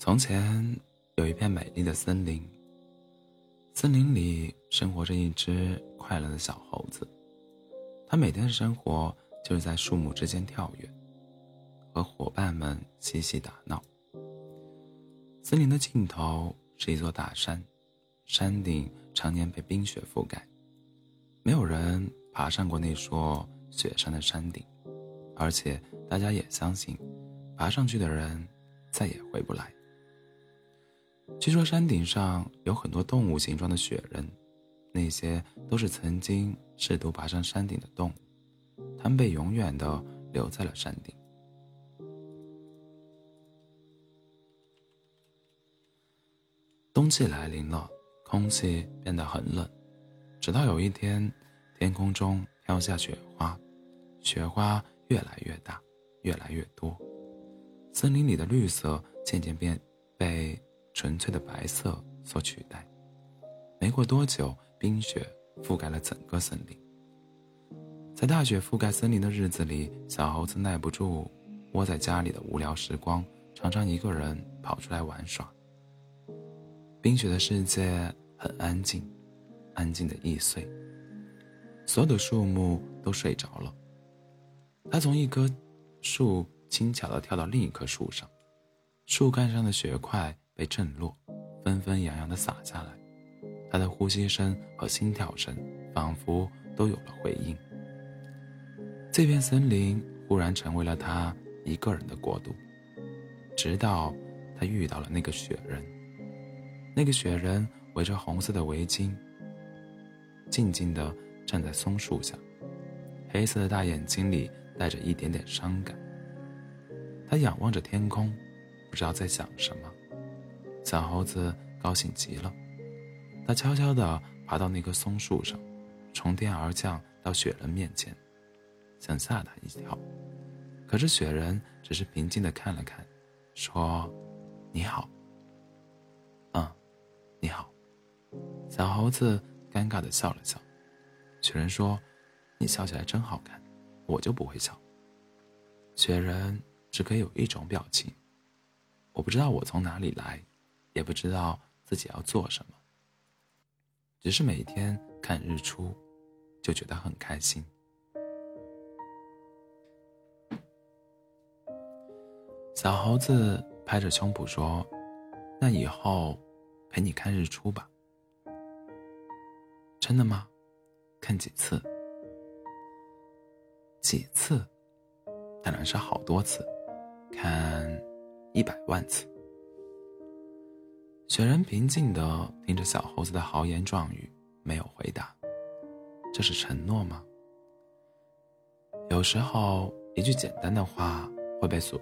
从前有一片美丽的森林，森林里生活着一只快乐的小猴子。它每天的生活就是在树木之间跳跃，和伙伴们嬉戏打闹。森林的尽头是一座大山，山顶常年被冰雪覆盖，没有人爬上过那座雪山的山顶，而且大家也相信，爬上去的人再也回不来。据说山顶上有很多动物形状的雪人，那些都是曾经试图爬上山顶的动物，它们被永远的留在了山顶。冬季来临了，空气变得很冷，直到有一天，天空中飘下雪花，雪花越来越大，越来越多，森林里的绿色渐渐变被。纯粹的白色所取代。没过多久，冰雪覆盖了整个森林。在大雪覆盖森林的日子里，小猴子耐不住窝在家里的无聊时光，常常一个人跑出来玩耍。冰雪的世界很安静，安静的易碎。所有的树木都睡着了。他从一棵树轻巧地跳到另一棵树上，树干上的雪块。被震落，纷纷扬扬地洒下来，他的呼吸声和心跳声仿佛都有了回应。这片森林忽然成为了他一个人的国度，直到他遇到了那个雪人。那个雪人围着红色的围巾，静静地站在松树下，黑色的大眼睛里带着一点点伤感。他仰望着天空，不知道在想什么。小猴子高兴极了，它悄悄地爬到那棵松树上，从天而降到雪人面前，想吓他一跳。可是雪人只是平静地看了看，说：“你好。”“嗯，你好。”小猴子尴尬地笑了笑。雪人说：“你笑起来真好看，我就不会笑。”雪人只可以有一种表情，我不知道我从哪里来。也不知道自己要做什么，只是每天看日出，就觉得很开心。小猴子拍着胸脯说：“那以后陪你看日出吧。”真的吗？看几次？几次？当然是好多次，看一百万次。雪人平静地听着小猴子的豪言壮语，没有回答。这是承诺吗？有时候，一句简单的话会被所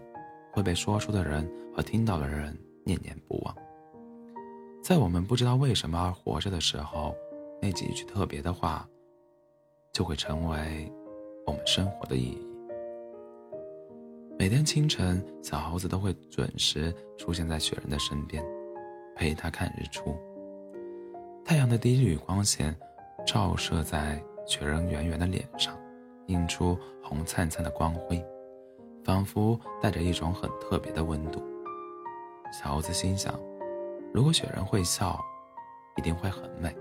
会被说出的人和听到的人念念不忘。在我们不知道为什么而活着的时候，那几句特别的话，就会成为我们生活的意义。每天清晨，小猴子都会准时出现在雪人的身边。陪他看日出。太阳的第一缕光线照射在雪人圆圆的脸上，映出红灿灿的光辉，仿佛带着一种很特别的温度。小猴子心想：如果雪人会笑，一定会很美。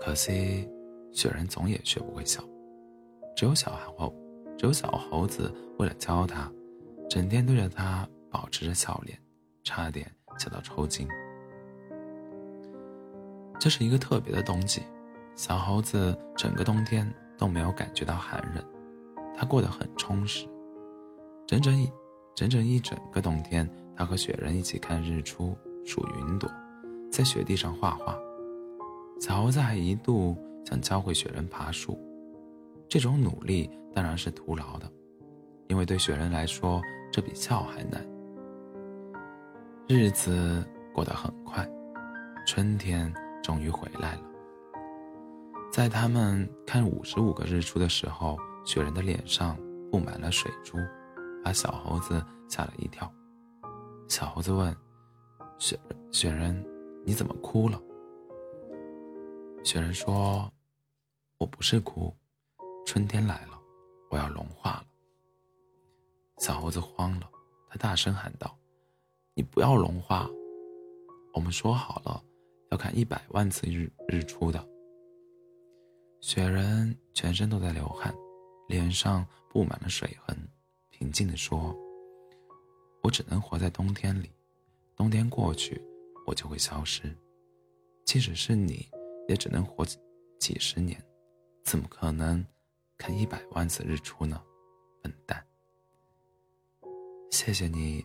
可惜，雪人总也学不会笑。只有小猴，只有小猴子为了教他，整天对着他保持着笑脸，差点。笑到抽筋。这是一个特别的冬季，小猴子整个冬天都没有感觉到寒冷，它过得很充实。整整一整整一整个冬天，它和雪人一起看日出、数云朵，在雪地上画画。小猴子还一度想教会雪人爬树，这种努力当然是徒劳的，因为对雪人来说，这比笑还难。日子过得很快，春天终于回来了。在他们看五十五个日出的时候，雪人的脸上布满了水珠，把小猴子吓了一跳。小猴子问：“雪雪人，你怎么哭了？”雪人说：“我不是哭，春天来了，我要融化了。”小猴子慌了，他大声喊道。你不要融化。我们说好了，要看一百万次日日出的。雪人全身都在流汗，脸上布满了水痕，平静地说：“我只能活在冬天里，冬天过去，我就会消失。即使是你，也只能活几十年，怎么可能看一百万次日出呢？笨蛋！谢谢你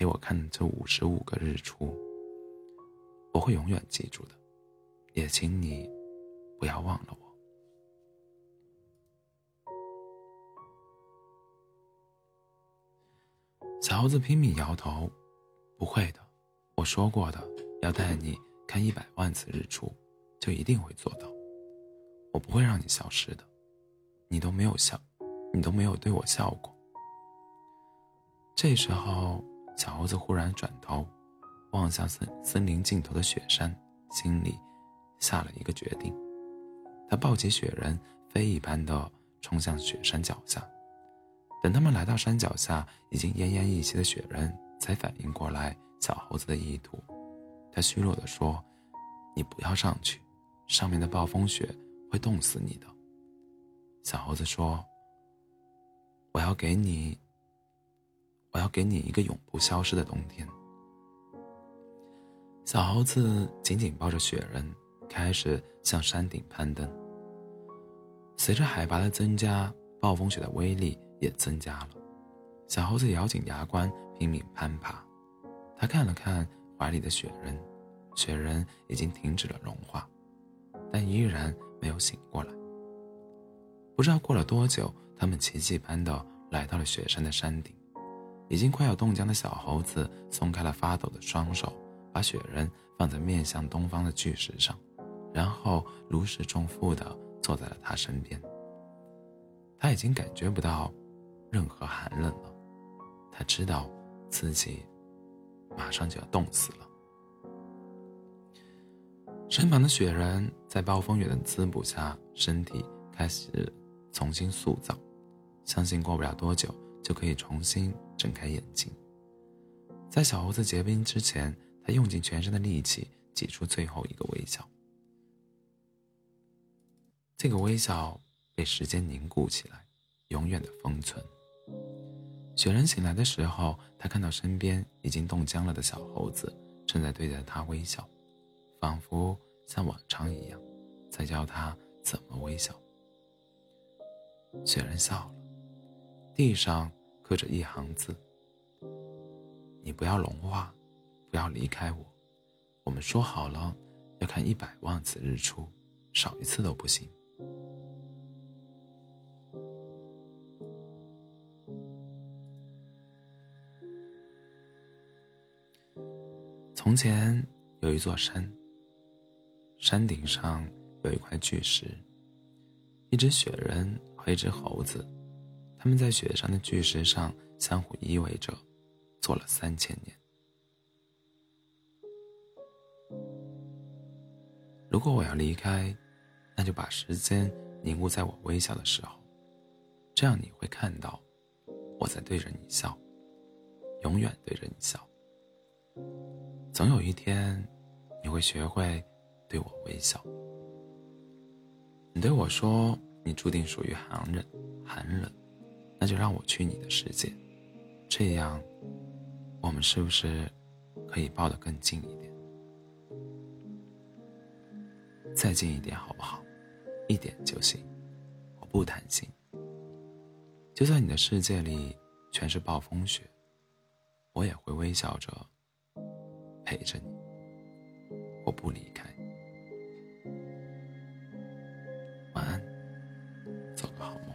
陪我看这五十五个日出。”我会永远记住的，也请你不要忘了我。小猴子拼命摇头：“不会的，我说过的，要带你看一百万次日出，就一定会做到。我不会让你消失的，你都没有笑，你都没有对我笑过。”这时候，小猴子忽然转头。望向森森林尽头的雪山，心里下了一个决定。他抱起雪人，飞一般的冲向雪山脚下。等他们来到山脚下，已经奄奄一息的雪人才反应过来小猴子的意图。他虚弱地说：“你不要上去，上面的暴风雪会冻死你的。”小猴子说：“我要给你，我要给你一个永不消失的冬天。”小猴子紧紧抱着雪人，开始向山顶攀登。随着海拔的增加，暴风雪的威力也增加了。小猴子咬紧牙关，拼命攀爬。他看了看怀里的雪人，雪人已经停止了融化，但依然没有醒过来。不知道过了多久，他们奇迹般的来到了雪山的山顶。已经快要冻僵的小猴子松开了发抖的双手。把雪人放在面向东方的巨石上，然后如释重负地坐在了他身边。他已经感觉不到任何寒冷了，他知道自己马上就要冻死了。身旁的雪人在暴风雨的滋补下，身体开始重新塑造，相信过不了多久就可以重新睁开眼睛。在小猴子结冰之前。他用尽全身的力气挤出最后一个微笑，这个微笑被时间凝固起来，永远的封存。雪人醒来的时候，他看到身边已经冻僵了的小猴子正在对着他微笑，仿佛像往常一样，在教他怎么微笑。雪人笑了，地上刻着一行字：“你不要融化。”不要离开我，我们说好了要看一百万次日出，少一次都不行。从前有一座山，山顶上有一块巨石，一只雪人和一只猴子，他们在雪山的巨石上相互依偎着，坐了三千年。如果我要离开，那就把时间凝固在我微笑的时候，这样你会看到我在对着你笑，永远对着你笑。总有一天，你会学会对我微笑。你对我说你注定属于寒冷，寒冷，那就让我去你的世界。这样我们是不是可以抱得更近一点？再近一点好不好？一点就行我不贪心。就算你的世界里全是暴风雪我也会微笑着陪着你我不离开。晚安做个好梦